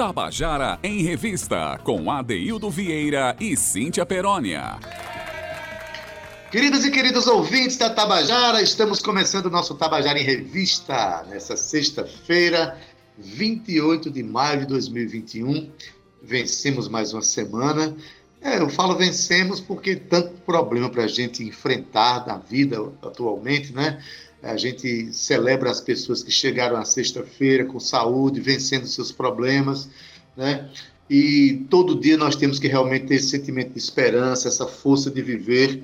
Tabajara em Revista, com Adeildo Vieira e Cíntia Perónia. Queridos e queridos ouvintes da Tabajara, estamos começando o nosso Tabajara em Revista nessa sexta-feira, 28 de maio de 2021. Vencemos mais uma semana. É, eu falo vencemos porque tanto problema para a gente enfrentar na vida atualmente, né? A gente celebra as pessoas que chegaram à sexta-feira com saúde, vencendo seus problemas, né? E todo dia nós temos que realmente ter esse sentimento de esperança, essa força de viver,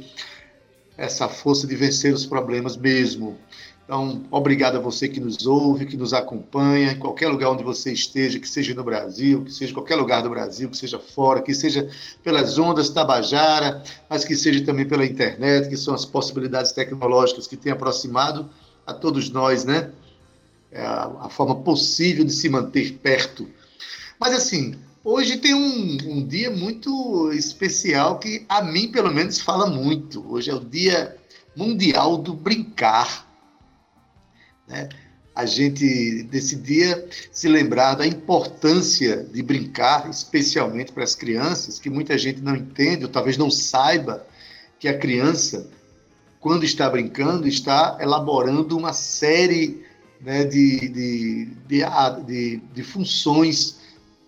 essa força de vencer os problemas mesmo. Então, obrigado a você que nos ouve, que nos acompanha, em qualquer lugar onde você esteja, que seja no Brasil, que seja em qualquer lugar do Brasil, que seja fora, que seja pelas ondas Tabajara, mas que seja também pela internet, que são as possibilidades tecnológicas que têm aproximado a todos nós, né? É a, forma possível de se manter perto. Mas, assim, hoje tem um, um dia muito especial que, a mim, pelo menos, fala muito. Hoje é o Dia Mundial do Brincar. Né? A gente decidia se lembrar da importância de brincar, especialmente para as crianças, que muita gente não entende, ou talvez não saiba que a criança, quando está brincando, está elaborando uma série né, de, de, de, de, de funções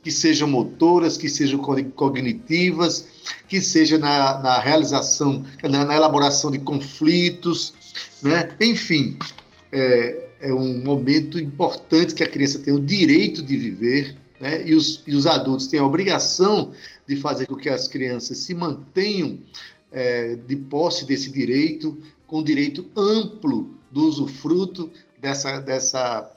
que sejam motoras, que sejam cognitivas, que seja na, na realização, na, na, elaboração de conflitos, né? enfim, é, é um momento importante que a criança tem o direito de viver, né? e, os, e os adultos têm a obrigação de fazer com que as crianças se mantenham é, de posse desse direito, com direito amplo do usufruto dessa, dessa,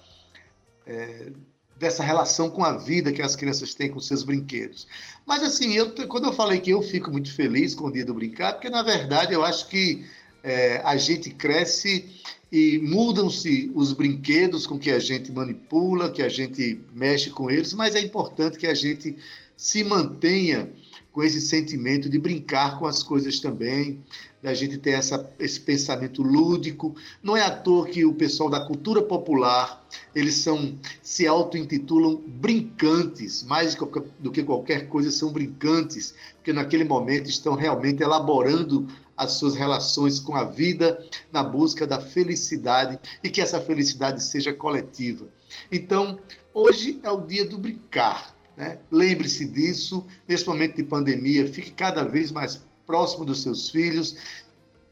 é, dessa relação com a vida que as crianças têm com seus brinquedos. Mas, assim, eu, quando eu falei que eu fico muito feliz com o dia do brincar, porque, na verdade, eu acho que é, a gente cresce e mudam-se os brinquedos com que a gente manipula, que a gente mexe com eles, mas é importante que a gente se mantenha com esse sentimento de brincar com as coisas também, da gente ter essa, esse pensamento lúdico. Não é à toa que o pessoal da cultura popular, eles são se auto-intitulam brincantes, mais do que qualquer coisa são brincantes, porque naquele momento estão realmente elaborando as suas relações com a vida na busca da felicidade e que essa felicidade seja coletiva. Então, hoje é o dia do brincar. Né? Lembre-se disso, nesse momento de pandemia, fique cada vez mais próximo dos seus filhos,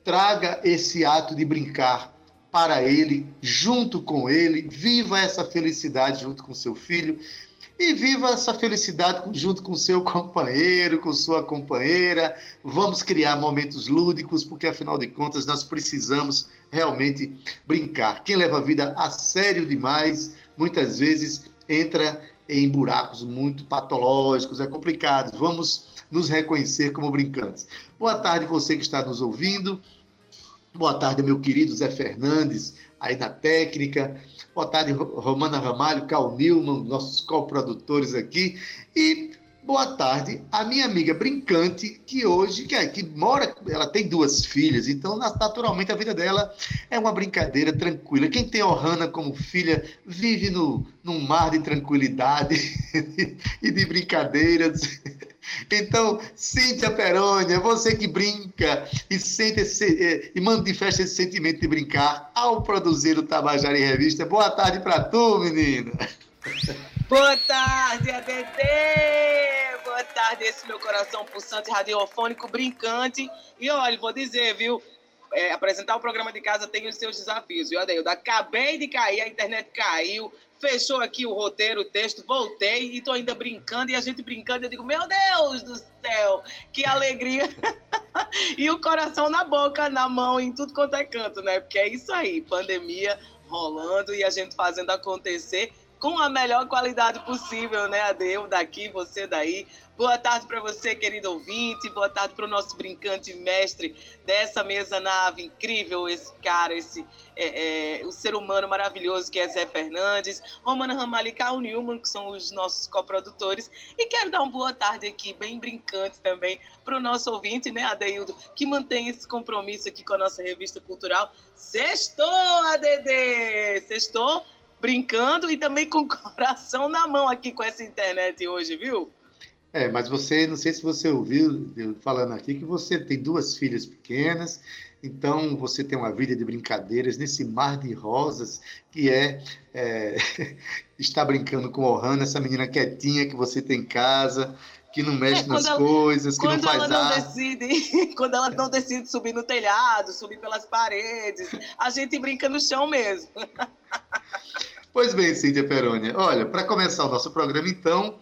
traga esse ato de brincar para ele, junto com ele, viva essa felicidade junto com seu filho e viva essa felicidade junto com seu companheiro, com sua companheira. Vamos criar momentos lúdicos, porque afinal de contas nós precisamos realmente brincar. Quem leva a vida a sério demais, muitas vezes entra em buracos muito patológicos, é complicado. Vamos nos reconhecer como brincantes. Boa tarde você que está nos ouvindo. Boa tarde, meu querido Zé Fernandes, aí na técnica. Boa tarde, Romana Ramalho, Cal Nilman, nossos coprodutores aqui. E boa tarde a minha amiga brincante, que hoje, que, é, que mora, ela tem duas filhas, então naturalmente a vida dela é uma brincadeira tranquila. Quem tem Ohana como filha vive no, num mar de tranquilidade e de brincadeiras. Então, Cíntia Perônia, você que brinca e sente esse, eh, e manifesta esse sentimento de brincar ao produzir o Tabajara em Revista. Boa tarde para tu, menina. Boa tarde, ADD! Boa tarde, esse meu coração pulsante, radiofônico, brincante. E olha, vou dizer, viu? É, apresentar o programa de casa tem os seus desafios, viu, Adeildo? Acabei de cair, a internet caiu, fechou aqui o roteiro, o texto, voltei e tô ainda brincando, e a gente brincando, eu digo, meu Deus do céu, que alegria! e o coração na boca, na mão, em tudo quanto é canto, né? Porque é isso aí, pandemia rolando e a gente fazendo acontecer com a melhor qualidade possível, né, Adeu? Daqui, você daí. Boa tarde para você, querido ouvinte. Boa tarde para o nosso brincante mestre dessa mesa nave incrível, esse cara, esse é, é, o ser humano maravilhoso que é Zé Fernandes, Romana Ramalho e Carl Newman, que são os nossos coprodutores. E quero dar uma boa tarde aqui, bem brincante também, para o nosso ouvinte, né, Adeildo, que mantém esse compromisso aqui com a nossa revista cultural. Sextou, ADD! Sextou? Brincando e também com o coração na mão aqui com essa internet hoje, viu? É, mas você, não sei se você ouviu eu falando aqui, que você tem duas filhas pequenas, então você tem uma vida de brincadeiras nesse mar de rosas que é, é estar brincando com Ohana, essa menina quietinha que você tem em casa, que não mexe é, nas ela, coisas, que não faz não decide, Quando ela não decide subir no telhado, subir pelas paredes, a gente brinca no chão mesmo. Pois bem, Cíntia Perônia. Olha, para começar o nosso programa, então,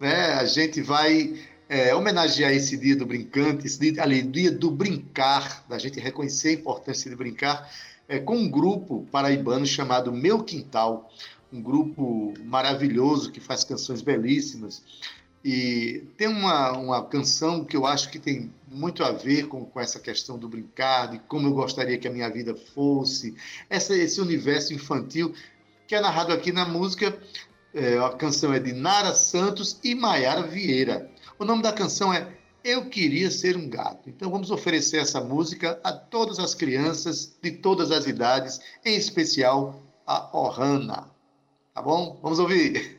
né, a gente vai é, homenagear esse dia do brincante, esse dia, ali, dia do brincar, da gente reconhecer a importância de brincar, é, com um grupo paraibano chamado Meu Quintal, um grupo maravilhoso que faz canções belíssimas. E tem uma, uma canção que eu acho que tem muito a ver com, com essa questão do brincar, de como eu gostaria que a minha vida fosse, essa, esse universo infantil que é narrado aqui na música. É, a canção é de Nara Santos e Maiara Vieira. O nome da canção é Eu Queria Ser um Gato. Então vamos oferecer essa música a todas as crianças de todas as idades, em especial a Ohana. Tá bom? Vamos ouvir.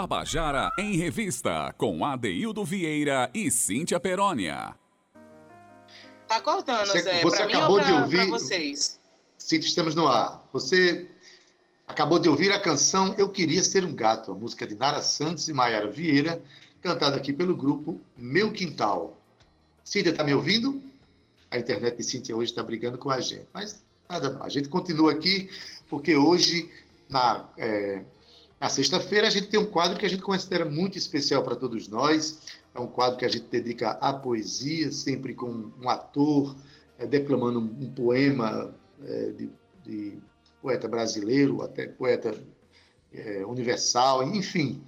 Tabajara em Revista, com Adeildo Vieira e Cíntia Perónia. Tá cortando, você, Zé. Você pra acabou mim ou pra, de ouvir. Pra vocês? Cíntia, estamos no ar. Você acabou de ouvir a canção Eu Queria Ser um Gato, a música de Nara Santos e Maiara Vieira, cantada aqui pelo grupo Meu Quintal. Cíntia, tá me ouvindo? A internet de Cíntia hoje está brigando com a gente. Mas nada, a gente continua aqui, porque hoje, na. É, na sexta-feira, a gente tem um quadro que a gente considera muito especial para todos nós. É um quadro que a gente dedica à poesia, sempre com um ator é, declamando um, poema é, de, de, poeta brasileiro, até poeta é, universal, enfim.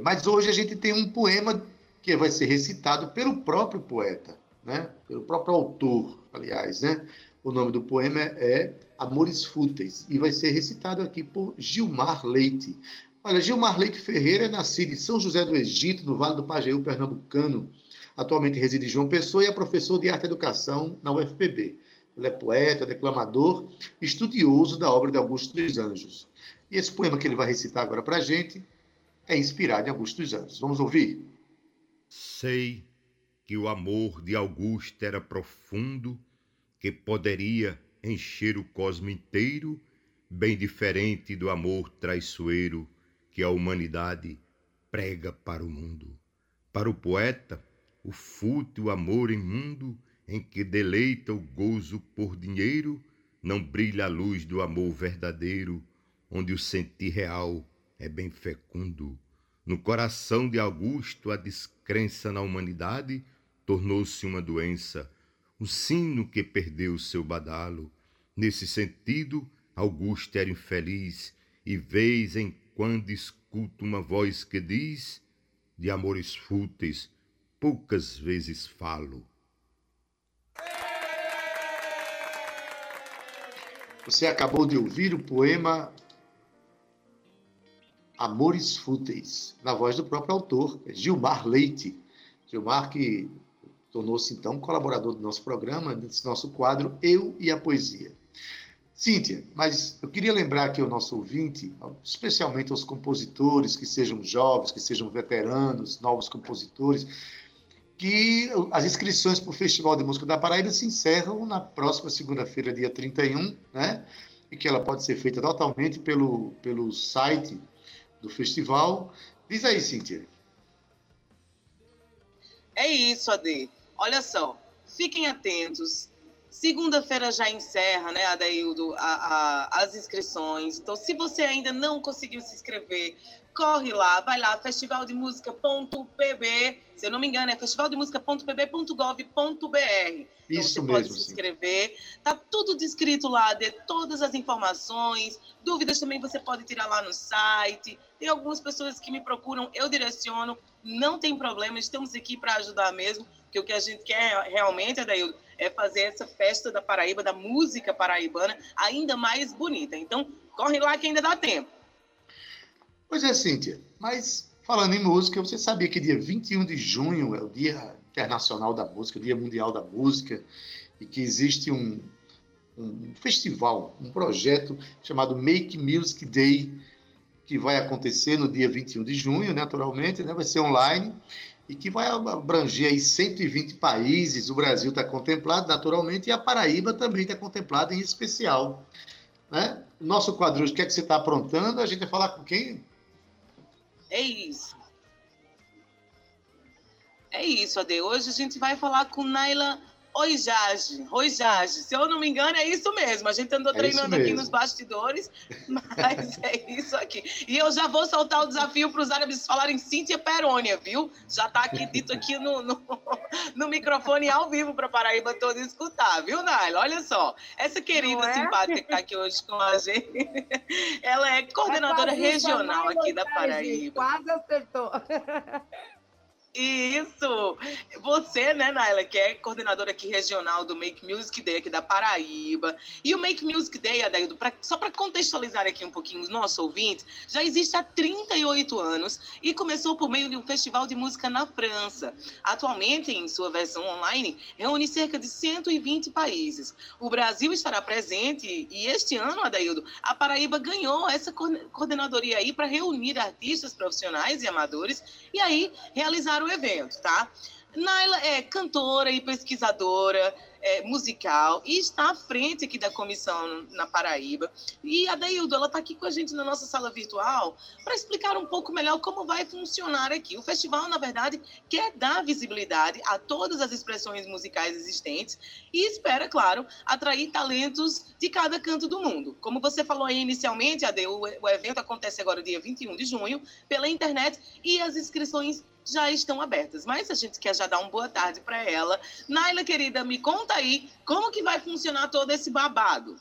Mas hoje a gente tem um poema que vai ser recitado pelo próprio poeta, né? pelo próprio autor, aliás. Né? O nome do poema é Amores Fúteis e vai ser recitado aqui por Gilmar Leite. Olha, Gilmar Leite Ferreira é nascido em São José do Egito, no Vale do Pajeú, pernambucano. Atualmente reside em João Pessoa e é professor de arte e educação na UFPB. Ele é poeta, declamador, estudioso da obra de Augusto dos Anjos. E esse poema que ele vai recitar agora para a gente é inspirado em Augusto dos Anjos. Vamos ouvir? Sei que o amor de Augusto era profundo, que poderia encher o cosmo inteiro, bem diferente do amor traiçoeiro que a humanidade prega para o mundo. Para o poeta, o fútil amor imundo em que deleita o gozo por dinheiro, não brilha a luz do amor verdadeiro, onde o sentir real é bem fecundo. No coração de Augusto, a descrença na humanidade tornou-se uma doença, um sino que perdeu seu badalo. Nesse sentido, Augusto era infeliz, e vez em quando escuto uma voz que diz: De amores fúteis poucas vezes falo. Você acabou de ouvir o poema Amores Fúteis, na voz do próprio autor, Gilmar Leite. Gilmar que tornou-se então colaborador do nosso programa, desse nosso quadro Eu e a Poesia. Cíntia, mas eu queria lembrar aqui ao nosso ouvinte, especialmente aos compositores que sejam jovens, que sejam veteranos, novos compositores, que as inscrições para o Festival de Música da Paraíba se encerram na próxima segunda-feira, dia 31, né? E que ela pode ser feita totalmente pelo, pelo site do festival. Diz aí, Cíntia. É isso, Ade. Olha só, fiquem atentos. Segunda-feira já encerra, né, Adaildo, a, a, as inscrições. Então, se você ainda não conseguiu se inscrever, corre lá, vai lá, festivaldemusica.pb, se eu não me engano, é festivaldemusica.pb.gov.br. Então Isso você mesmo, pode se inscrever. Sim. Tá tudo descrito lá, de todas as informações. Dúvidas também você pode tirar lá no site. Tem algumas pessoas que me procuram, eu direciono, não tem problema, estamos aqui para ajudar mesmo, porque o que a gente quer realmente, Adaildo, é fazer essa festa da Paraíba, da música paraibana, ainda mais bonita. Então, corre lá que ainda dá tempo. Pois é, Cíntia, mas falando em música, você sabia que dia 21 de junho é o Dia Internacional da Música, o Dia Mundial da Música, e que existe um, um festival, um projeto chamado Make Music Day, que vai acontecer no dia 21 de junho, naturalmente, né? vai ser online, e que vai abranger aí 120 países. O Brasil está contemplado, naturalmente, e a Paraíba também está contemplada em especial. Né? Nosso quadro, o que é que você está aprontando? A gente vai falar com quem? É isso. É isso, Ade. Hoje a gente vai falar com Naila Oijage. Oijage. Se eu não me engano, é isso mesmo. A gente andou é treinando aqui nos bastidores, mas é isso aqui. E eu já vou soltar o desafio para os árabes falarem Cíntia Perônia, viu? Já está aqui dito aqui no, no, no microfone ao vivo para Paraíba todo escutar, viu, Naila? Olha só. Essa querida é? simpática que está aqui hoje com a gente, ela é coordenadora é regional aqui da Paraíba. Quase acertou. Isso! Você, né, Naila, que é coordenadora aqui regional do Make Music Day aqui da Paraíba. E o Make Music Day, Adaildo, pra, só para contextualizar aqui um pouquinho os nossos ouvintes, já existe há 38 anos e começou por meio de um festival de música na França. Atualmente, em sua versão online, reúne cerca de 120 países. O Brasil estará presente e este ano, Adaildo, a Paraíba ganhou essa coordenadoria aí para reunir artistas profissionais e amadores e aí realizar o evento, tá? Naila é cantora e pesquisadora é, musical e está à frente aqui da comissão na Paraíba. E a Daildo, ela está aqui com a gente na nossa sala virtual para explicar um pouco melhor como vai funcionar aqui. O festival, na verdade, quer dar visibilidade a todas as expressões musicais existentes e espera, claro, atrair talentos de cada canto do mundo. Como você falou aí inicialmente, Ade, o, o evento acontece agora dia 21 de junho pela internet e as inscrições já estão abertas. Mas a gente quer já dar uma boa tarde para ela. Naila, querida, me conta aí como que vai funcionar todo esse babado.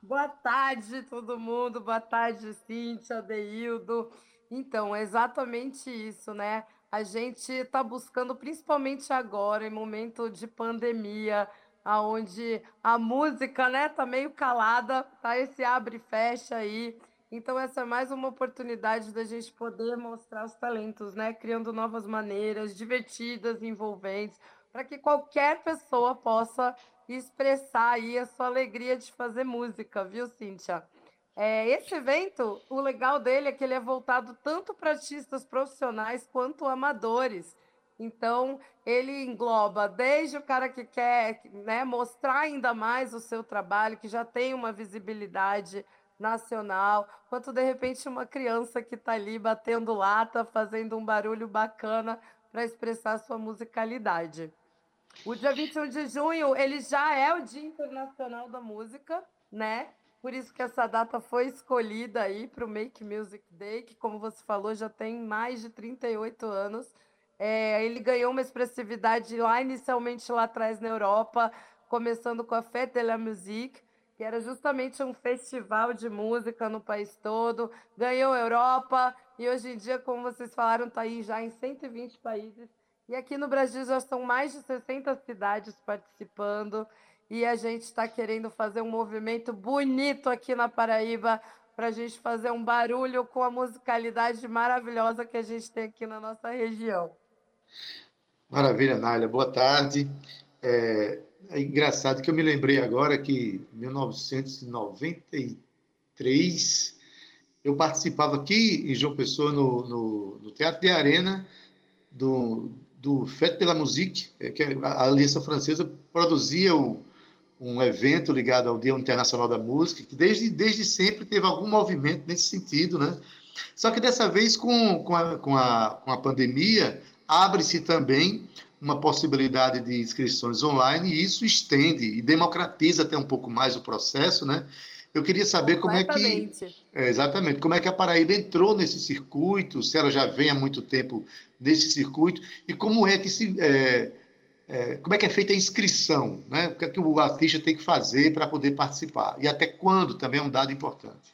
Boa tarde, todo mundo. Boa tarde, Cíntia, Deildo. Então, é exatamente isso, né? A gente está buscando, principalmente agora, em momento de pandemia, aonde a música, né, tá meio calada, tá esse abre e fecha aí. Então essa é mais uma oportunidade da gente poder mostrar os talentos, né, criando novas maneiras divertidas, envolventes, para que qualquer pessoa possa expressar aí a sua alegria de fazer música, viu, Cíntia? É, esse evento, o legal dele é que ele é voltado tanto para artistas profissionais quanto amadores. Então, ele engloba desde o cara que quer né, mostrar ainda mais o seu trabalho, que já tem uma visibilidade nacional, quanto de repente uma criança que está ali batendo lata, fazendo um barulho bacana para expressar sua musicalidade. O dia 21 de junho, ele já é o Dia Internacional da Música, né? Por isso que essa data foi escolhida aí para o Make Music Day, que, como você falou, já tem mais de 38 anos. É, ele ganhou uma expressividade lá inicialmente lá atrás na Europa, começando com a Fête de la Musique, que era justamente um festival de música no país todo. Ganhou Europa e hoje em dia, como vocês falaram, está aí já em 120 países. E aqui no Brasil já são mais de 60 cidades participando. E a gente está querendo fazer um movimento bonito aqui na Paraíba para a gente fazer um barulho com a musicalidade maravilhosa que a gente tem aqui na nossa região. Maravilha, Nália. Boa tarde. É, é engraçado que eu me lembrei agora que em 1993 eu participava aqui em João Pessoa, no, no, no Teatro de Arena, do, do Fête de la Musique, é, que a Aliança Francesa produzia o, um evento ligado ao Dia Internacional da Música, que desde, desde sempre teve algum movimento nesse sentido, né? Só que dessa vez, com, com, a, com, a, com a pandemia, abre-se também uma possibilidade de inscrições online e isso estende e democratiza até um pouco mais o processo, né? Eu queria saber como é que é, exatamente como é que a Paraíba entrou nesse circuito, se ela já vem há muito tempo nesse circuito e como é que se é, é, como é que é feita a inscrição, né? O que é que o artista tem que fazer para poder participar e até quando também é um dado importante.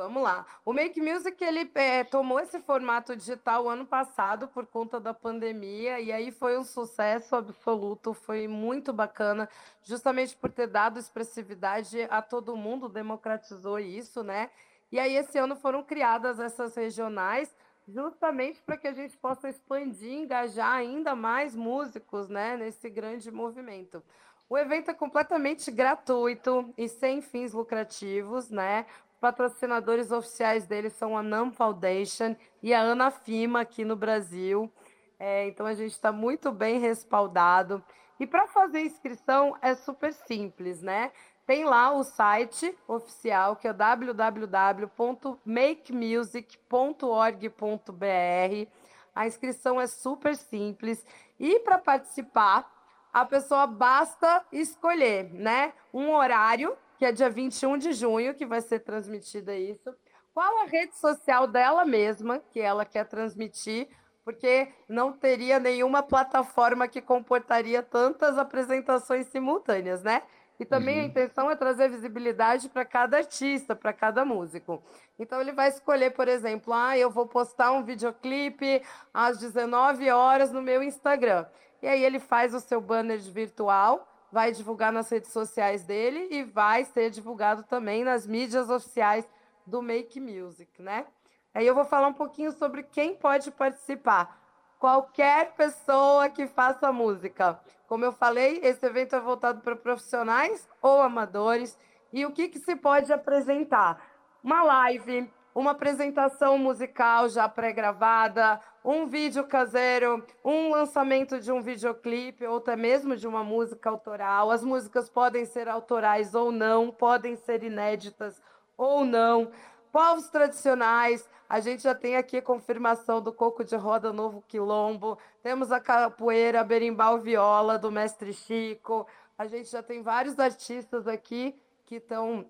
Vamos lá. O Make Music ele é, tomou esse formato digital ano passado por conta da pandemia e aí foi um sucesso absoluto, foi muito bacana, justamente por ter dado expressividade a todo mundo, democratizou isso, né? E aí esse ano foram criadas essas regionais justamente para que a gente possa expandir, engajar ainda mais músicos, né, nesse grande movimento. O evento é completamente gratuito e sem fins lucrativos, né? Patrocinadores oficiais dele são a NAM Foundation e a Anafima aqui no Brasil. É, então a gente está muito bem respaldado. E para fazer inscrição é super simples, né? Tem lá o site oficial que é www.makemusic.org.br. A inscrição é super simples e para participar a pessoa basta escolher, né, um horário que é dia 21 de junho, que vai ser transmitida isso. Qual a rede social dela mesma que ela quer transmitir? Porque não teria nenhuma plataforma que comportaria tantas apresentações simultâneas, né? E também uhum. a intenção é trazer visibilidade para cada artista, para cada músico. Então ele vai escolher, por exemplo, ah, eu vou postar um videoclipe às 19 horas no meu Instagram. E aí ele faz o seu banner virtual vai divulgar nas redes sociais dele e vai ser divulgado também nas mídias oficiais do Make Music, né? Aí eu vou falar um pouquinho sobre quem pode participar. Qualquer pessoa que faça música. Como eu falei, esse evento é voltado para profissionais ou amadores. E o que, que se pode apresentar? Uma live, uma apresentação musical já pré-gravada, um vídeo caseiro, um lançamento de um videoclipe ou até mesmo de uma música autoral. As músicas podem ser autorais ou não, podem ser inéditas ou não. Povos tradicionais, a gente já tem aqui a confirmação do Coco de Roda Novo Quilombo, temos a capoeira, berimbau viola do Mestre Chico, a gente já tem vários artistas aqui que estão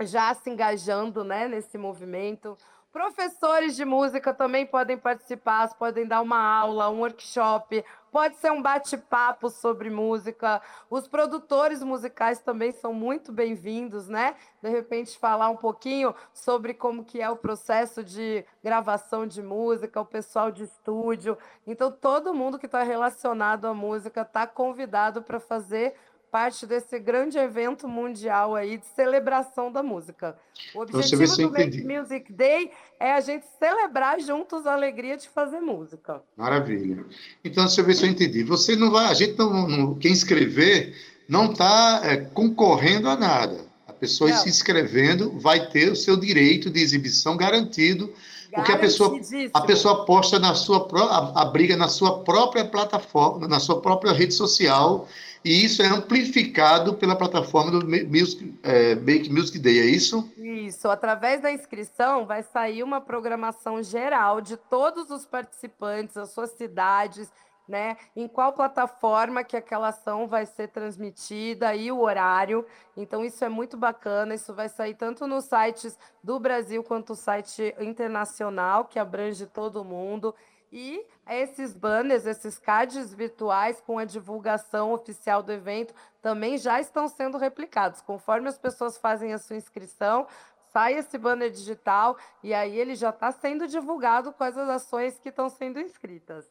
já se engajando né, nesse movimento. Professores de música também podem participar, podem dar uma aula, um workshop, pode ser um bate-papo sobre música. Os produtores musicais também são muito bem-vindos, né? De repente falar um pouquinho sobre como que é o processo de gravação de música, o pessoal de estúdio. Então todo mundo que está relacionado à música está convidado para fazer parte desse grande evento mundial aí de celebração da música. O objetivo do Make Music Day é a gente celebrar juntos a alegria de fazer música. Maravilha. Então, deixa eu ver se eu entendi. Você não vai, a gente não, não quem escrever não está é, concorrendo a nada. A pessoa não. se inscrevendo vai ter o seu direito de exibição garantido porque a pessoa, a pessoa posta na sua a, a briga na sua própria plataforma, na sua própria rede social e isso é amplificado pela plataforma do Music, é, Make Music Day, é isso? Isso, através da inscrição vai sair uma programação geral de todos os participantes, as suas cidades, né? Em qual plataforma que aquela ação vai ser transmitida e o horário. Então, isso é muito bacana. Isso vai sair tanto nos sites do Brasil quanto o site internacional, que abrange todo mundo. E esses banners, esses cards virtuais com a divulgação oficial do evento também já estão sendo replicados. Conforme as pessoas fazem a sua inscrição, sai esse banner digital e aí ele já está sendo divulgado com as ações que estão sendo inscritas.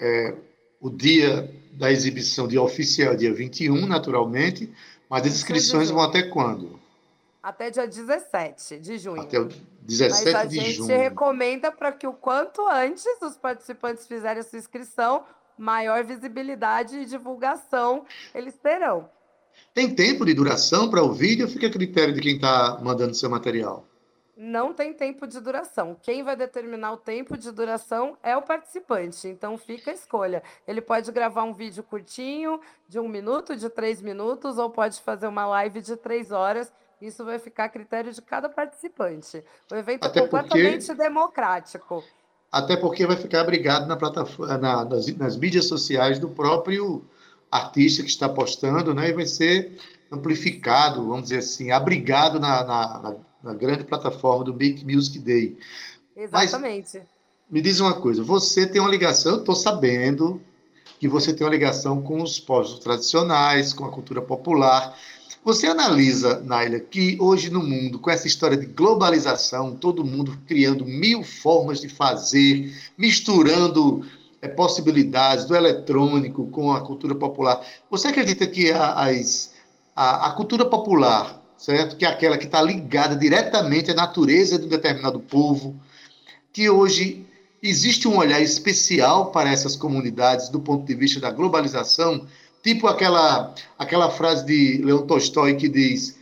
É, o dia da exibição, dia oficial, dia 21, naturalmente, mas as inscrições vão até quando? Até dia 17 de junho. Até o 17 Mas a de gente junho. recomenda para que o quanto antes os participantes fizerem a sua inscrição, maior visibilidade e divulgação eles terão. Tem tempo de duração para o vídeo ou fica a critério de quem está mandando seu material? Não tem tempo de duração. Quem vai determinar o tempo de duração é o participante. Então fica a escolha. Ele pode gravar um vídeo curtinho, de um minuto, de três minutos, ou pode fazer uma live de três horas isso vai ficar a critério de cada participante. O evento é Até é completamente porque... democrático. Até porque vai ficar abrigado na plataforma, na, nas, nas, mídias sociais do próprio artista que está postando, né? E vai ser amplificado, vamos dizer assim, abrigado na, na, na grande plataforma do Make Music Day. Exatamente. Mas, me diz uma coisa, você tem uma ligação, eu estou sabendo que você tem uma ligação com os povos tradicionais, com a cultura popular. Você analisa, Naila, que hoje no mundo, com essa história de globalização, todo mundo criando mil formas de fazer, misturando é, possibilidades do eletrônico com a cultura popular. Você acredita que as, a, a cultura popular, certo? Que é aquela que está ligada diretamente à natureza de um determinado povo, que hoje existe um olhar especial para essas comunidades do ponto de vista da globalização? Tipo aquela, aquela frase de Leon Tolstói que diz: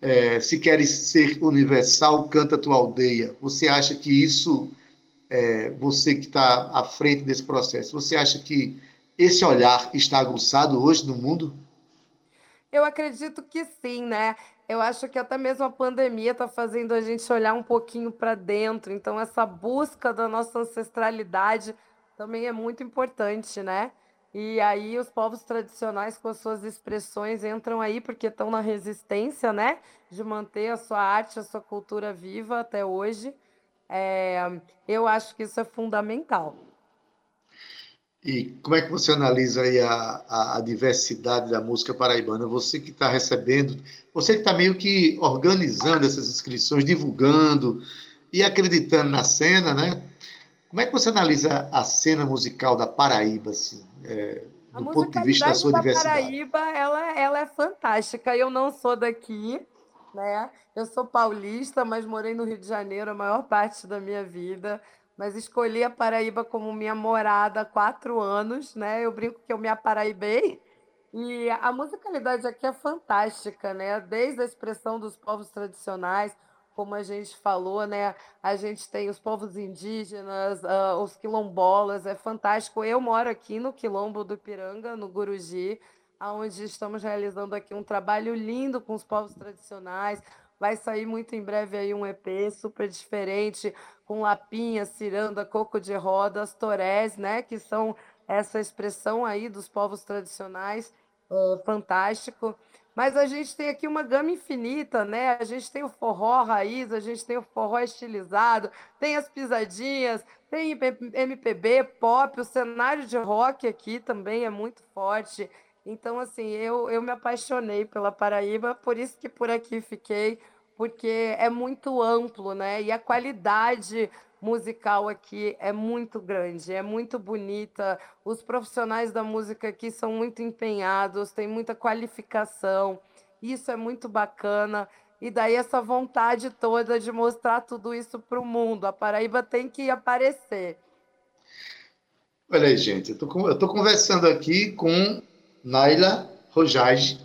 é, se queres ser universal, canta tua aldeia. Você acha que isso, é, você que está à frente desse processo, você acha que esse olhar está aguçado hoje no mundo? Eu acredito que sim, né? Eu acho que até mesmo a pandemia está fazendo a gente olhar um pouquinho para dentro. Então, essa busca da nossa ancestralidade também é muito importante, né? E aí os povos tradicionais com as suas expressões entram aí porque estão na resistência, né? De manter a sua arte, a sua cultura viva até hoje. É, eu acho que isso é fundamental. E como é que você analisa aí a, a, a diversidade da música paraibana? Você que está recebendo, você que está meio que organizando essas inscrições, divulgando e acreditando na cena, né? Como é que você analisa a cena musical da Paraíba, assim, é, do ponto de vista da sua da diversidade? Paraíba, ela, ela é fantástica. Eu não sou daqui, né? Eu sou paulista, mas morei no Rio de Janeiro a maior parte da minha vida. Mas escolhi a Paraíba como minha morada há quatro anos, né? Eu brinco que eu me aparaibei. E a musicalidade aqui é fantástica, né? Desde a expressão dos povos tradicionais, como a gente falou, né? A gente tem os povos indígenas, uh, os quilombolas, é fantástico. Eu moro aqui no Quilombo do Piranga, no Guruji, onde estamos realizando aqui um trabalho lindo com os povos tradicionais. Vai sair muito em breve aí um EP super diferente, com lapinha, ciranda, coco de rodas, torés, né? Que são essa expressão aí dos povos tradicionais. Fantástico. Mas a gente tem aqui uma gama infinita, né? A gente tem o forró raiz, a gente tem o forró estilizado, tem as pisadinhas, tem MPB, pop, o cenário de rock aqui também é muito forte. Então, assim, eu, eu me apaixonei pela Paraíba, por isso que por aqui fiquei, porque é muito amplo, né? E a qualidade musical aqui é muito grande, é muito bonita. Os profissionais da música aqui são muito empenhados, têm muita qualificação. Isso é muito bacana. E daí essa vontade toda de mostrar tudo isso para o mundo. A Paraíba tem que aparecer. Olha aí, gente, eu estou conversando aqui com Naila Rojage,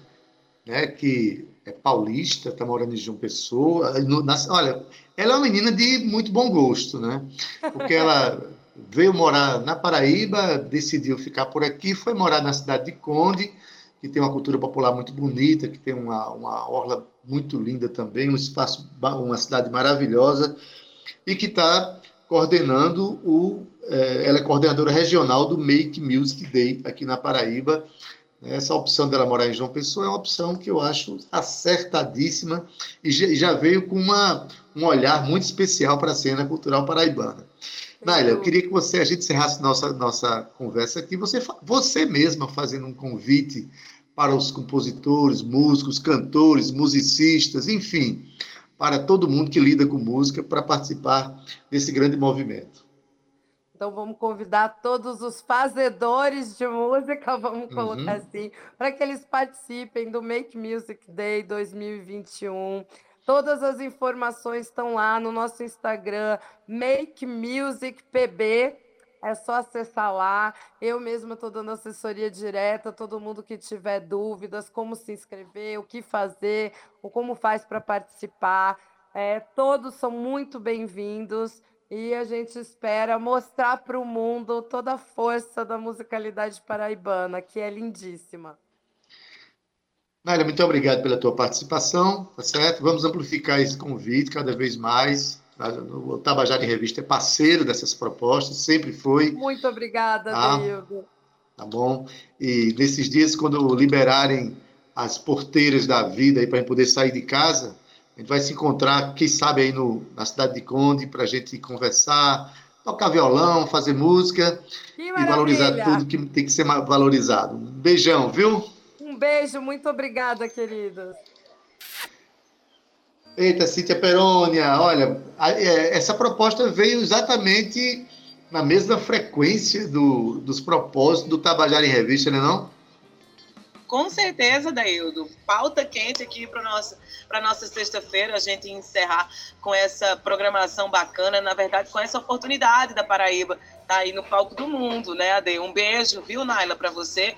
né, que é paulista, está morando em João Pessoa. No, na, olha, ela é uma menina de muito bom gosto, né? Porque ela veio morar na Paraíba, decidiu ficar por aqui, foi morar na cidade de Conde, que tem uma cultura popular muito bonita, que tem uma, uma orla muito linda também, um espaço, uma cidade maravilhosa, e que está coordenando o. É, ela é coordenadora regional do Make Music Day aqui na Paraíba. Essa opção dela morar em João Pessoa é uma opção que eu acho acertadíssima e já veio com uma, um olhar muito especial para a cena cultural paraibana. Naila, eu queria que você, a gente encerrasse nossa, nossa conversa aqui, você, você mesma fazendo um convite para os compositores, músicos, cantores, musicistas, enfim, para todo mundo que lida com música para participar desse grande movimento. Então vamos convidar todos os fazedores de música, vamos uhum. colocar uhum. assim, para que eles participem do Make Music Day 2021. Todas as informações estão lá no nosso Instagram, Make Music PB. É só acessar lá. Eu mesma estou dando assessoria direta. Todo mundo que tiver dúvidas, como se inscrever, o que fazer, o como faz para participar. É, todos são muito bem-vindos. E a gente espera mostrar para o mundo toda a força da musicalidade paraibana, que é lindíssima. Nália, muito obrigado pela tua participação, tá certo? Vamos amplificar esse convite cada vez mais. O Tabajara em Revista é parceiro dessas propostas, sempre foi. Muito obrigada, tá? Deildo. Tá bom? E nesses dias, quando liberarem as porteiras da vida para a gente poder sair de casa, a gente vai se encontrar, quem sabe, aí no, na cidade de Conde, para a gente conversar, tocar violão, fazer música e valorizar tudo que tem que ser valorizado. Um beijão, viu? Um beijo, muito obrigada, queridos. Eita, Cíntia Perônia, olha, é, essa proposta veio exatamente na mesma frequência do, dos propósitos do Tabajara em Revista, não é não? Com certeza, Daildo. Pauta quente aqui para nossa para nossa sexta-feira, a gente encerrar com essa programação bacana, na verdade, com essa oportunidade da Paraíba tá aí no palco do mundo, né, Ade? Um beijo, viu, Naila, para você.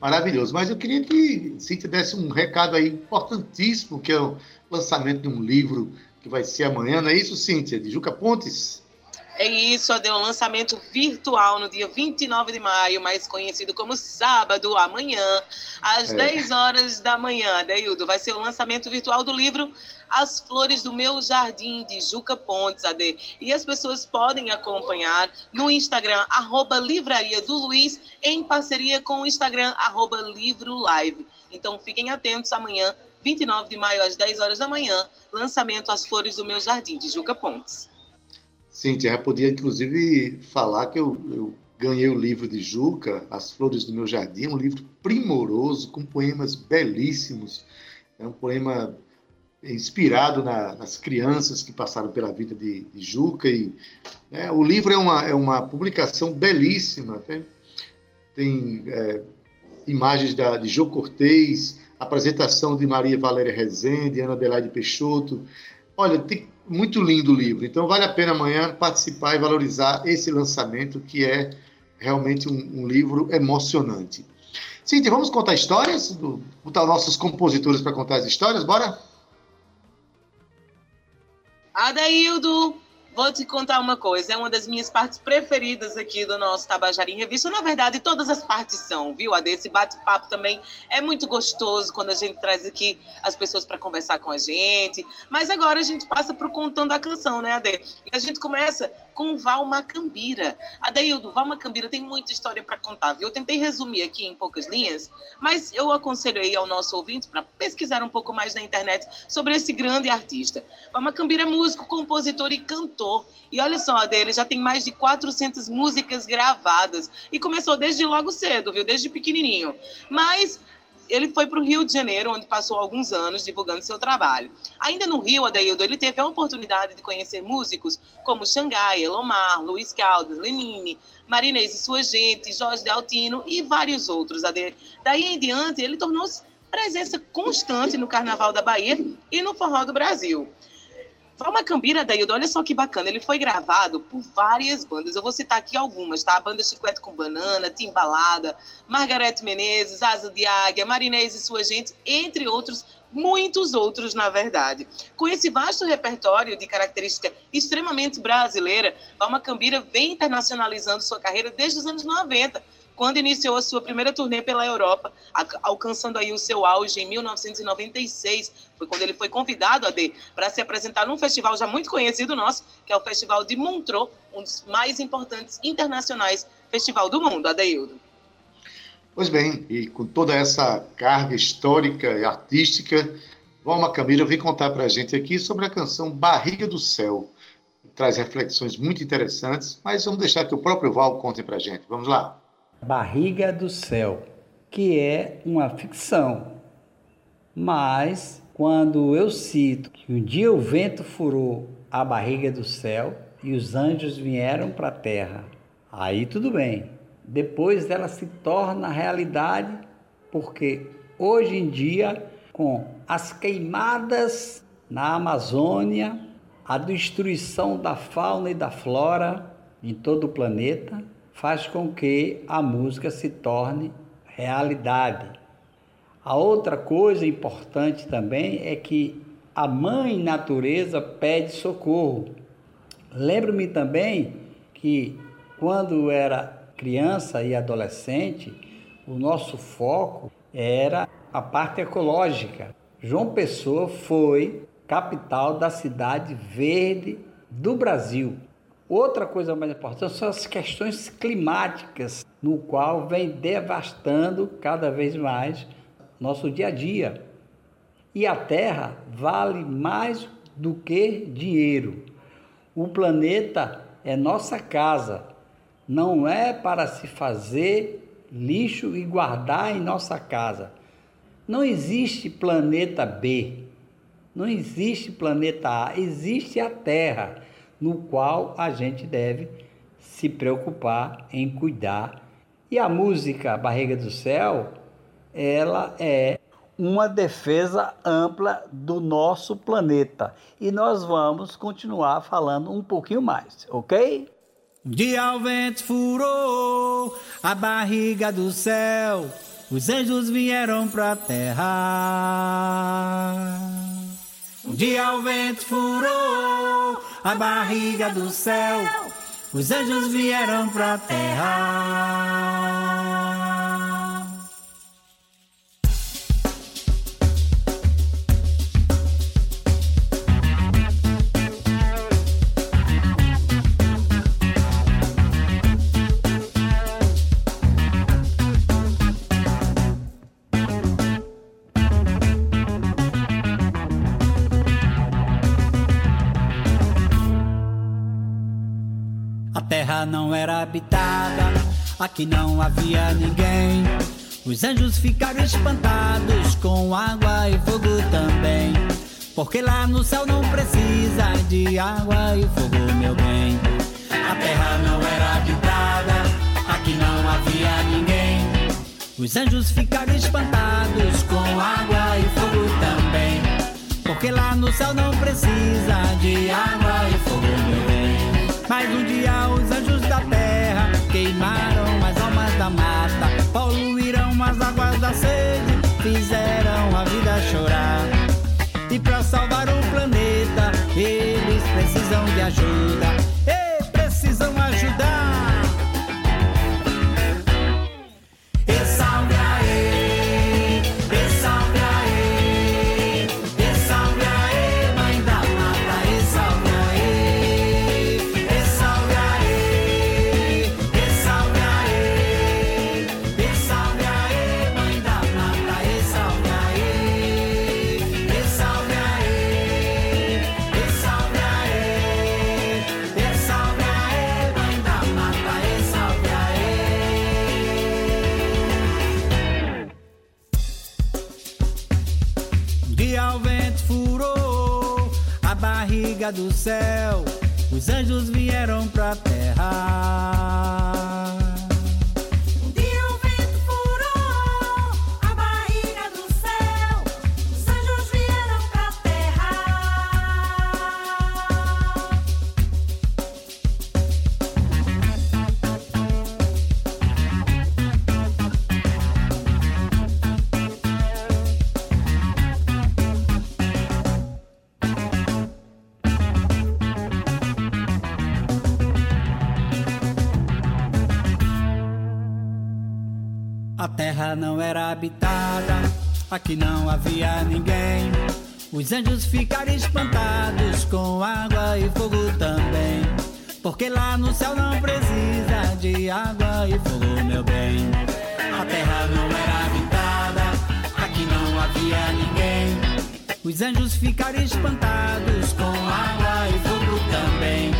Maravilhoso. Mas eu queria que Cíntia desse um recado aí importantíssimo, que é o lançamento de um livro que vai ser amanhã, não é isso, Cíntia? De Juca Pontes? É isso, deu um lançamento virtual no dia 29 de maio, mais conhecido como sábado, amanhã, às é. 10 horas da manhã, Deildo. Vai ser o lançamento virtual do livro As Flores do Meu Jardim, de Juca Pontes, AD. E as pessoas podem acompanhar no Instagram, arroba Livraria do Luiz, em parceria com o Instagram, arroba Livro Live. Então fiquem atentos amanhã, 29 de maio, às 10 horas da manhã, lançamento As Flores do Meu Jardim, de Juca Pontes. Cíntia, já podia inclusive falar que eu, eu, ganhei o livro de Juca, As Flores do Meu Jardim, um livro primoroso, com poemas belíssimos. É um poema inspirado na, nas crianças que passaram pela vida de, de Juca. E, né, o livro é uma, é uma publicação belíssima, tem, tem é, imagens da, de Jô Cortez, apresentação de Maria Valéria Rezende, Ana Adelaide Peixoto. Olha, tem muito lindo o livro. Então vale a pena amanhã participar e valorizar esse lançamento que é realmente um, um livro emocionante. Cíntia, vamos contar histórias? Botar nossos compositores para contar as histórias? Bora? Adaildo, Vou te contar uma coisa, é uma das minhas partes preferidas aqui do nosso Tabajara em Revista. Na verdade, todas as partes são, viu? A desse bate-papo também é muito gostoso quando a gente traz aqui as pessoas para conversar com a gente. Mas agora a gente passa para o Contando a Canção, né, Ade? E a gente começa com Val Macambira. Adeildo, Val Macambira tem muita história para contar, viu? Eu tentei resumir aqui em poucas linhas, mas eu aconselho aí ao nosso ouvinte para pesquisar um pouco mais na internet sobre esse grande artista. Val Macambira é músico, compositor e cantor. E olha só, dele já tem mais de 400 músicas gravadas e começou desde logo cedo, viu? Desde pequenininho. Mas ele foi para o Rio de Janeiro, onde passou alguns anos divulgando seu trabalho. Ainda no Rio, Adaildo, ele teve a oportunidade de conhecer músicos como Xangai, Elomar, Luiz Caldas, Lenine, Marinês e sua gente, Jorge Daltino e vários outros. Daí em diante, ele tornou-se presença constante no Carnaval da Bahia e no Forró do Brasil. Forma Cambira, Daildo, olha só que bacana. Ele foi gravado por várias bandas. Eu vou citar aqui algumas, tá? A banda Chiclete com Banana, Timbalada, Margarete Menezes, Asa de Águia, Marinês e sua gente, entre outros, muitos outros, na verdade. Com esse vasto repertório de característica extremamente brasileira, Palma Cambira vem internacionalizando sua carreira desde os anos 90 quando iniciou a sua primeira turnê pela Europa, alcançando aí o seu auge em 1996. Foi quando ele foi convidado a para se apresentar num festival já muito conhecido nosso, que é o Festival de Montreux, um dos mais importantes internacionais festival do mundo, Adeildo. Pois bem, e com toda essa carga histórica e artística, Valma Camila vem contar para a gente aqui sobre a canção Barriga do Céu. Traz reflexões muito interessantes, mas vamos deixar que o próprio Val conte para a gente. Vamos lá. Barriga do Céu, que é uma ficção. Mas quando eu cito que um dia o vento furou a barriga do céu e os anjos vieram para a terra, aí tudo bem. Depois ela se torna realidade, porque hoje em dia, com as queimadas na Amazônia, a destruição da fauna e da flora em todo o planeta, faz com que a música se torne realidade. A outra coisa importante também é que a mãe natureza pede socorro. Lembro-me também que quando era criança e adolescente, o nosso foco era a parte ecológica. João Pessoa foi capital da cidade verde do Brasil. Outra coisa mais importante são as questões climáticas, no qual vem devastando cada vez mais nosso dia a dia. E a Terra vale mais do que dinheiro. O planeta é nossa casa, não é para se fazer lixo e guardar em nossa casa. Não existe planeta B, não existe planeta A, existe a Terra no qual a gente deve se preocupar em cuidar. E a música Barriga do Céu, ela é uma defesa ampla do nosso planeta. E nós vamos continuar falando um pouquinho mais, ok? Um dia o vento furou a barriga do céu, os anjos vieram pra terra. Um dia o vento furou a barriga do céu, os anjos vieram pra terra. Terra não era habitada, aqui não havia ninguém. Os anjos ficaram espantados com água e fogo também. Porque lá no céu não precisa de água e fogo, meu bem. A terra não era habitada, aqui não havia ninguém. Os anjos ficaram espantados com água e fogo também. Porque lá no céu não precisa de água e fogo, Mas um dia os anjos da terra queimaram as almas da mata, poluíram as águas da sede, fizeram a vida chorar. E para salvar o planeta, eles precisam de ajuda. O vento furou a barriga do céu, os anjos vieram pra terra. Terra não era habitada, aqui não havia ninguém. Os anjos ficaram espantados com água e fogo também. Porque lá no céu não precisa de água e fogo, meu bem. A terra não era habitada, aqui não havia ninguém. Os anjos ficaram espantados com água e fogo também.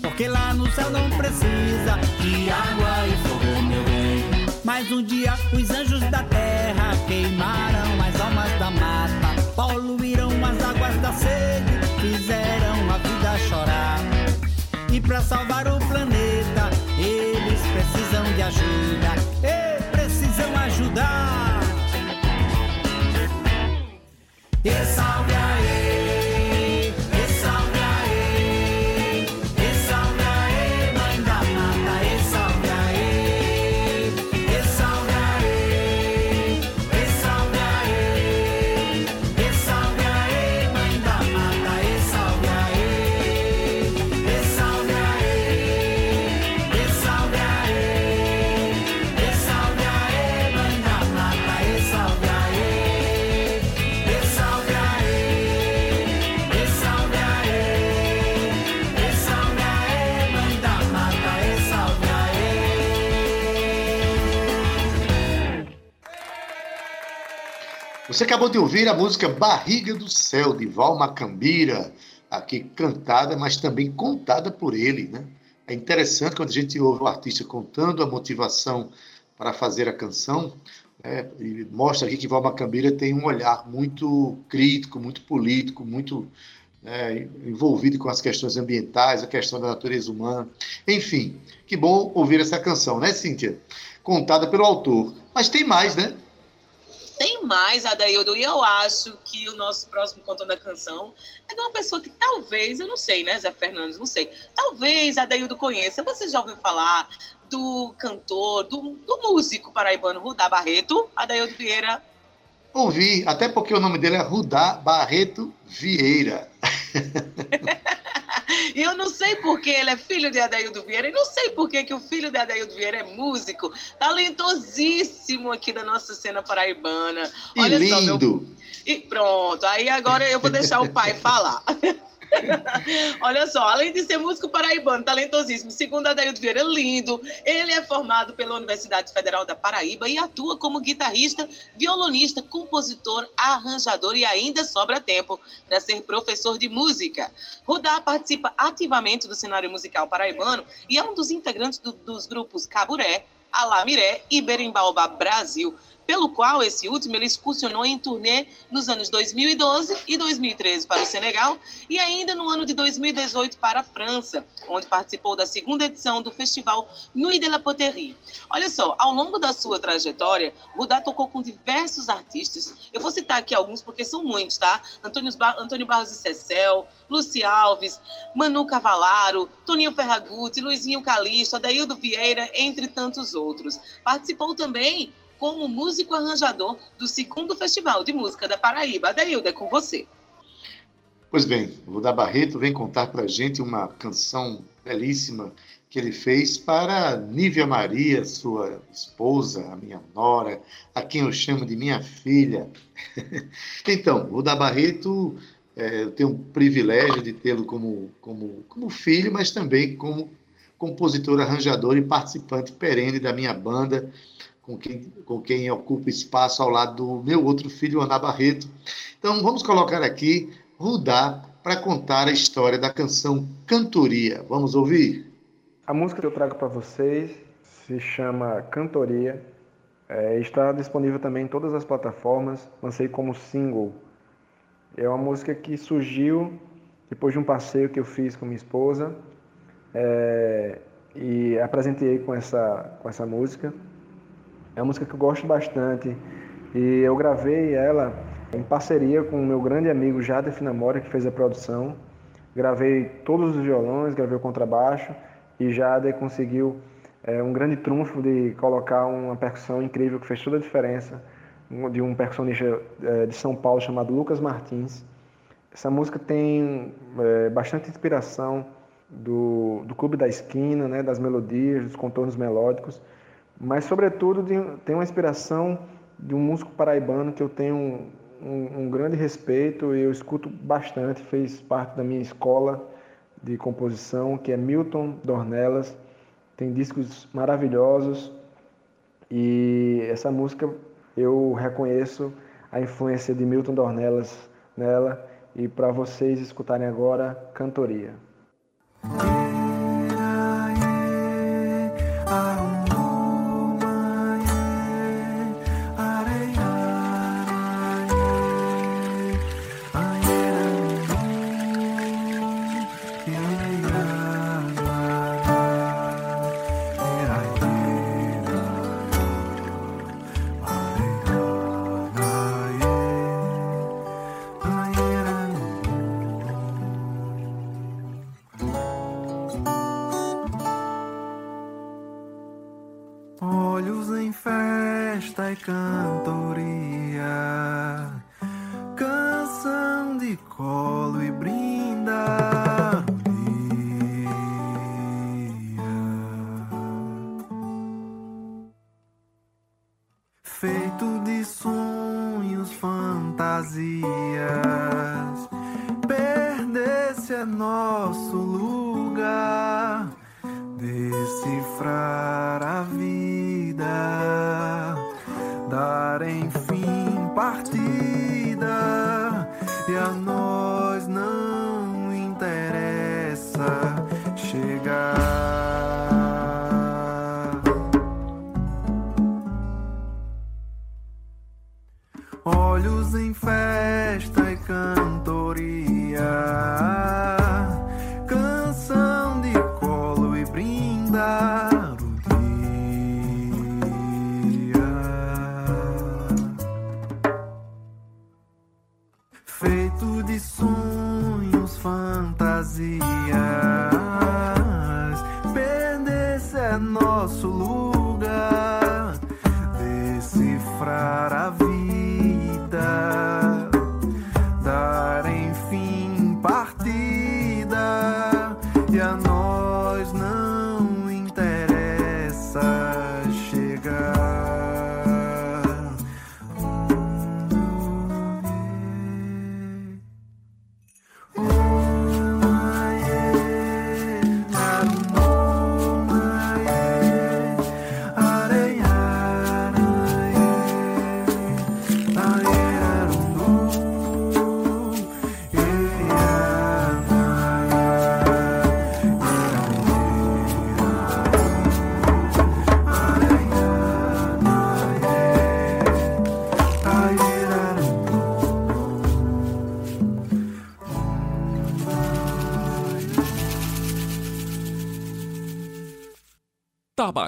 Porque lá no céu não precisa de água e fogo. Mas um dia os anjos da terra queimaram as almas da mata, poluíram as águas da sede, fizeram a vida chorar. E pra salvar o planeta, eles precisam de ajuda, e precisam ajudar. Você acabou de ouvir a música Barriga do Céu, de Val Macambira, aqui cantada, mas também contada por ele. Né? É interessante quando a gente ouve o artista contando a motivação para fazer a canção, né? mostra aqui que Val Macambira tem um olhar muito crítico, muito político, muito né, envolvido com as questões ambientais, a questão da natureza humana. Enfim, que bom ouvir essa canção, né, Cíntia? Contada pelo autor. Mas tem mais, né? Tem mais, Adaildo, e eu acho que o nosso próximo Contando a Canção é de uma pessoa que talvez, eu não sei, né, Zé Fernandes, não sei, talvez Adaildo conheça. Você já ouviu falar do cantor, do, do músico paraibano Rudá Barreto, Adaildo Vieira? Ouvi, até porque o nome dele é Rudá Barreto Vieira. E eu não sei por que ele é filho de Adaildo Vieira, e não sei por que, que o filho de Adaildo Vieira é músico, talentosíssimo aqui da nossa cena paraibana. E Olha lindo. só, meu... E pronto, aí agora eu vou deixar o pai falar. Olha só, além de ser músico paraibano, talentosíssimo, segundo Adaildo Vieira, lindo, ele é formado pela Universidade Federal da Paraíba e atua como guitarrista, violonista, compositor, arranjador e ainda sobra tempo para ser professor de música. Rudá participa ativamente do cenário musical paraibano e é um dos integrantes do- dos grupos Caburé, Alamiré e Berimbaubá Brasil, pelo qual esse último ele excursionou em turnê nos anos 2012 e 2013 para o Senegal e ainda no ano de 2018 para a França, onde participou da segunda edição do festival Nuit de la Poterie. Olha só, ao longo da sua trajetória, Rudá tocou com diversos artistas. Eu vou citar aqui alguns porque são muitos, tá? Antônio, Antônio Barros e Cecel, Luci Alves, Manu Cavalaro, Toninho Ferragutti, Luizinho Calixto, Adaildo Vieira, entre tantos outros. Participou também como músico arranjador do segundo Festival de Música da Paraíba. Adaildo, é com você. Pois bem, o Rudá Barreto vem contar para a gente uma canção belíssima que ele fez para Nívia Maria, sua esposa, a minha nora, a quem eu chamo de minha filha. então, o Rudá Barreto, é, eu tenho o privilégio de tê-lo como, como, como filho, mas também como compositor, arranjador e participante perene da minha banda, com quem, com quem ocupa espaço ao lado do meu outro filho, Ana Barreto. Então, vamos colocar aqui Rudá para contar a história da canção Cantoria. Vamos ouvir? A música que eu trago para vocês se chama Cantoria. É, está disponível também em todas as plataformas. Lancei como single. É uma música que surgiu depois de um passeio que eu fiz com minha esposa é, e apresentei com essa, com essa música. É uma música que eu gosto bastante e eu gravei ela em parceria com o meu grande amigo Jader Finamora, que fez a produção. Gravei todos os violões, gravei o contrabaixo e Jader conseguiu é, um grande trunfo de colocar uma percussão incrível que fez toda a diferença de um percussionista é, de São Paulo chamado Lucas Martins. Essa música tem é, bastante inspiração do, do Clube da Esquina, né, das melodias, dos contornos melódicos, mas, sobretudo, de, tem uma inspiração de um músico paraibano que eu tenho um, um, um grande respeito e eu escuto bastante, fez parte da minha escola de composição, que é Milton Dornelas. Tem discos maravilhosos e essa música eu reconheço a influência de Milton Dornelas nela e para vocês escutarem agora Cantoria.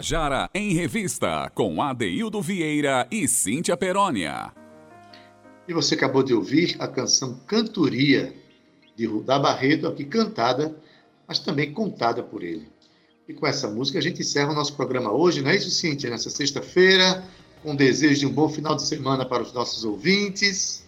Tabajara em Revista, com Adeildo Vieira e Cíntia Perónia. E você acabou de ouvir a canção Cantoria, de Rudá Barreto, aqui cantada, mas também contada por ele. E com essa música a gente encerra o nosso programa hoje, não é isso, Cíntia? Nessa sexta-feira, com desejo de um bom final de semana para os nossos ouvintes.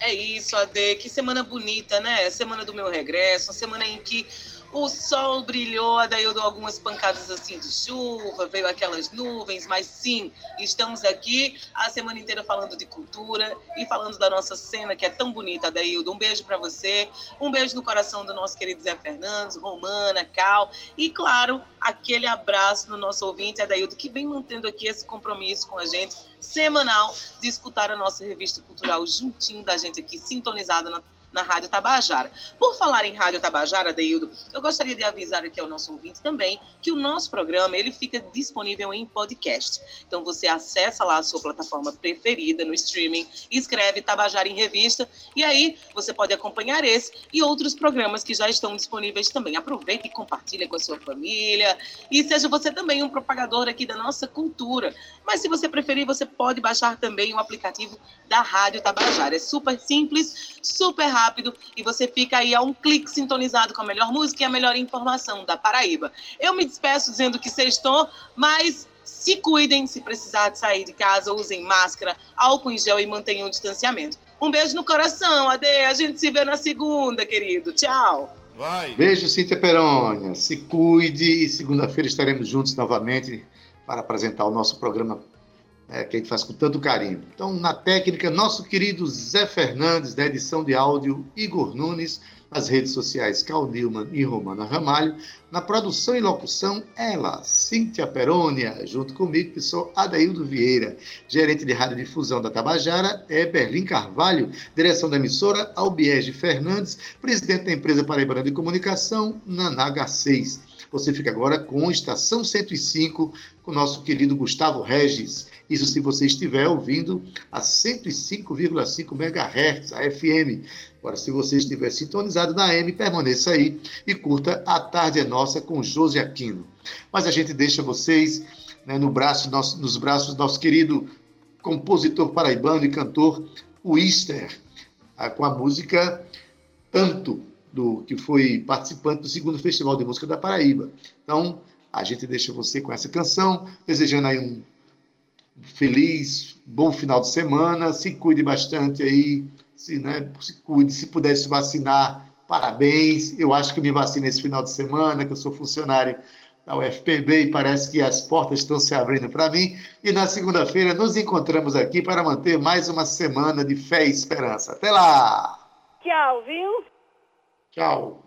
É isso, Ade. Que semana bonita, né? Semana do meu regresso, uma semana em que o sol brilhou, daí eu dou algumas pancadas assim de chuva, veio aquelas nuvens, mas sim, estamos aqui a semana inteira falando de cultura e falando da nossa cena que é tão bonita, Adaildo. Um beijo para você, um beijo no coração do nosso querido Zé Fernandes, Romana, Cal e, claro, aquele abraço no nosso ouvinte, Adaildo, que vem mantendo aqui esse compromisso com a gente semanal de escutar a nossa revista cultural juntinho da gente aqui, sintonizada na na Rádio Tabajara. Por falar em Rádio Tabajara, Deildo, eu gostaria de avisar aqui ao nosso ouvinte também que o nosso programa ele fica disponível em podcast. Então você acessa lá a sua plataforma preferida no streaming, escreve Tabajara em Revista e aí você pode acompanhar esse e outros programas que já estão disponíveis também. Aproveite e compartilhe com a sua família e seja você também um propagador aqui da nossa cultura. Mas se você preferir, você pode baixar também o aplicativo da Rádio Tabajara. É super simples, super rápido e você fica aí a um clique sintonizado com a melhor música e a melhor informação da Paraíba. Eu me despeço dizendo que sextou, mas se cuidem, se precisar de sair de casa, usem máscara, álcool em gel e mantenham o distanciamento. Um beijo no coração, Ade. A gente se vê na segunda, querido. Tchau. Vai. Beijo, Cíntia Perônia. Se cuide e segunda-feira estaremos juntos novamente para apresentar o nosso programa é, que a gente faz com tanto carinho. Então, na técnica, nosso querido Zé Fernandes, da edição de áudio, Igor Nunes, nas redes sociais, Cal Nilman e Romana Ramalho, na produção e locução, ela, Cíntia Perônia, junto comigo, que sou Adaildo Vieira, gerente de rádio difusão da Tabajara, é Berlim Carvalho, direção da emissora, Albiege Fernandes, presidente da empresa Paraibana de Comunicação, Nanaga 6. Você fica agora com Estação 105, com o nosso querido Gustavo Regis. Isso se você estiver ouvindo a 105,5 MHz, a FM. Agora, se você estiver sintonizado na AM, permaneça aí e curta A Tarde é Nossa com José Aquino. Mas a gente deixa vocês né, no braço, nosso, nos braços do nosso querido compositor paraibano e cantor Wister, ah, com a música Tanto, do, que foi participante do segundo Festival de Música da Paraíba. Então, a gente deixa você com essa canção, desejando aí um feliz, bom final de semana, se cuide bastante aí, se, né, se cuide, se puder se vacinar, parabéns. Eu acho que me vacino esse final de semana, que eu sou funcionário da UFPB e parece que as portas estão se abrindo para mim. E na segunda-feira nos encontramos aqui para manter mais uma semana de fé e esperança. Até lá! Tchau, viu? Tchau!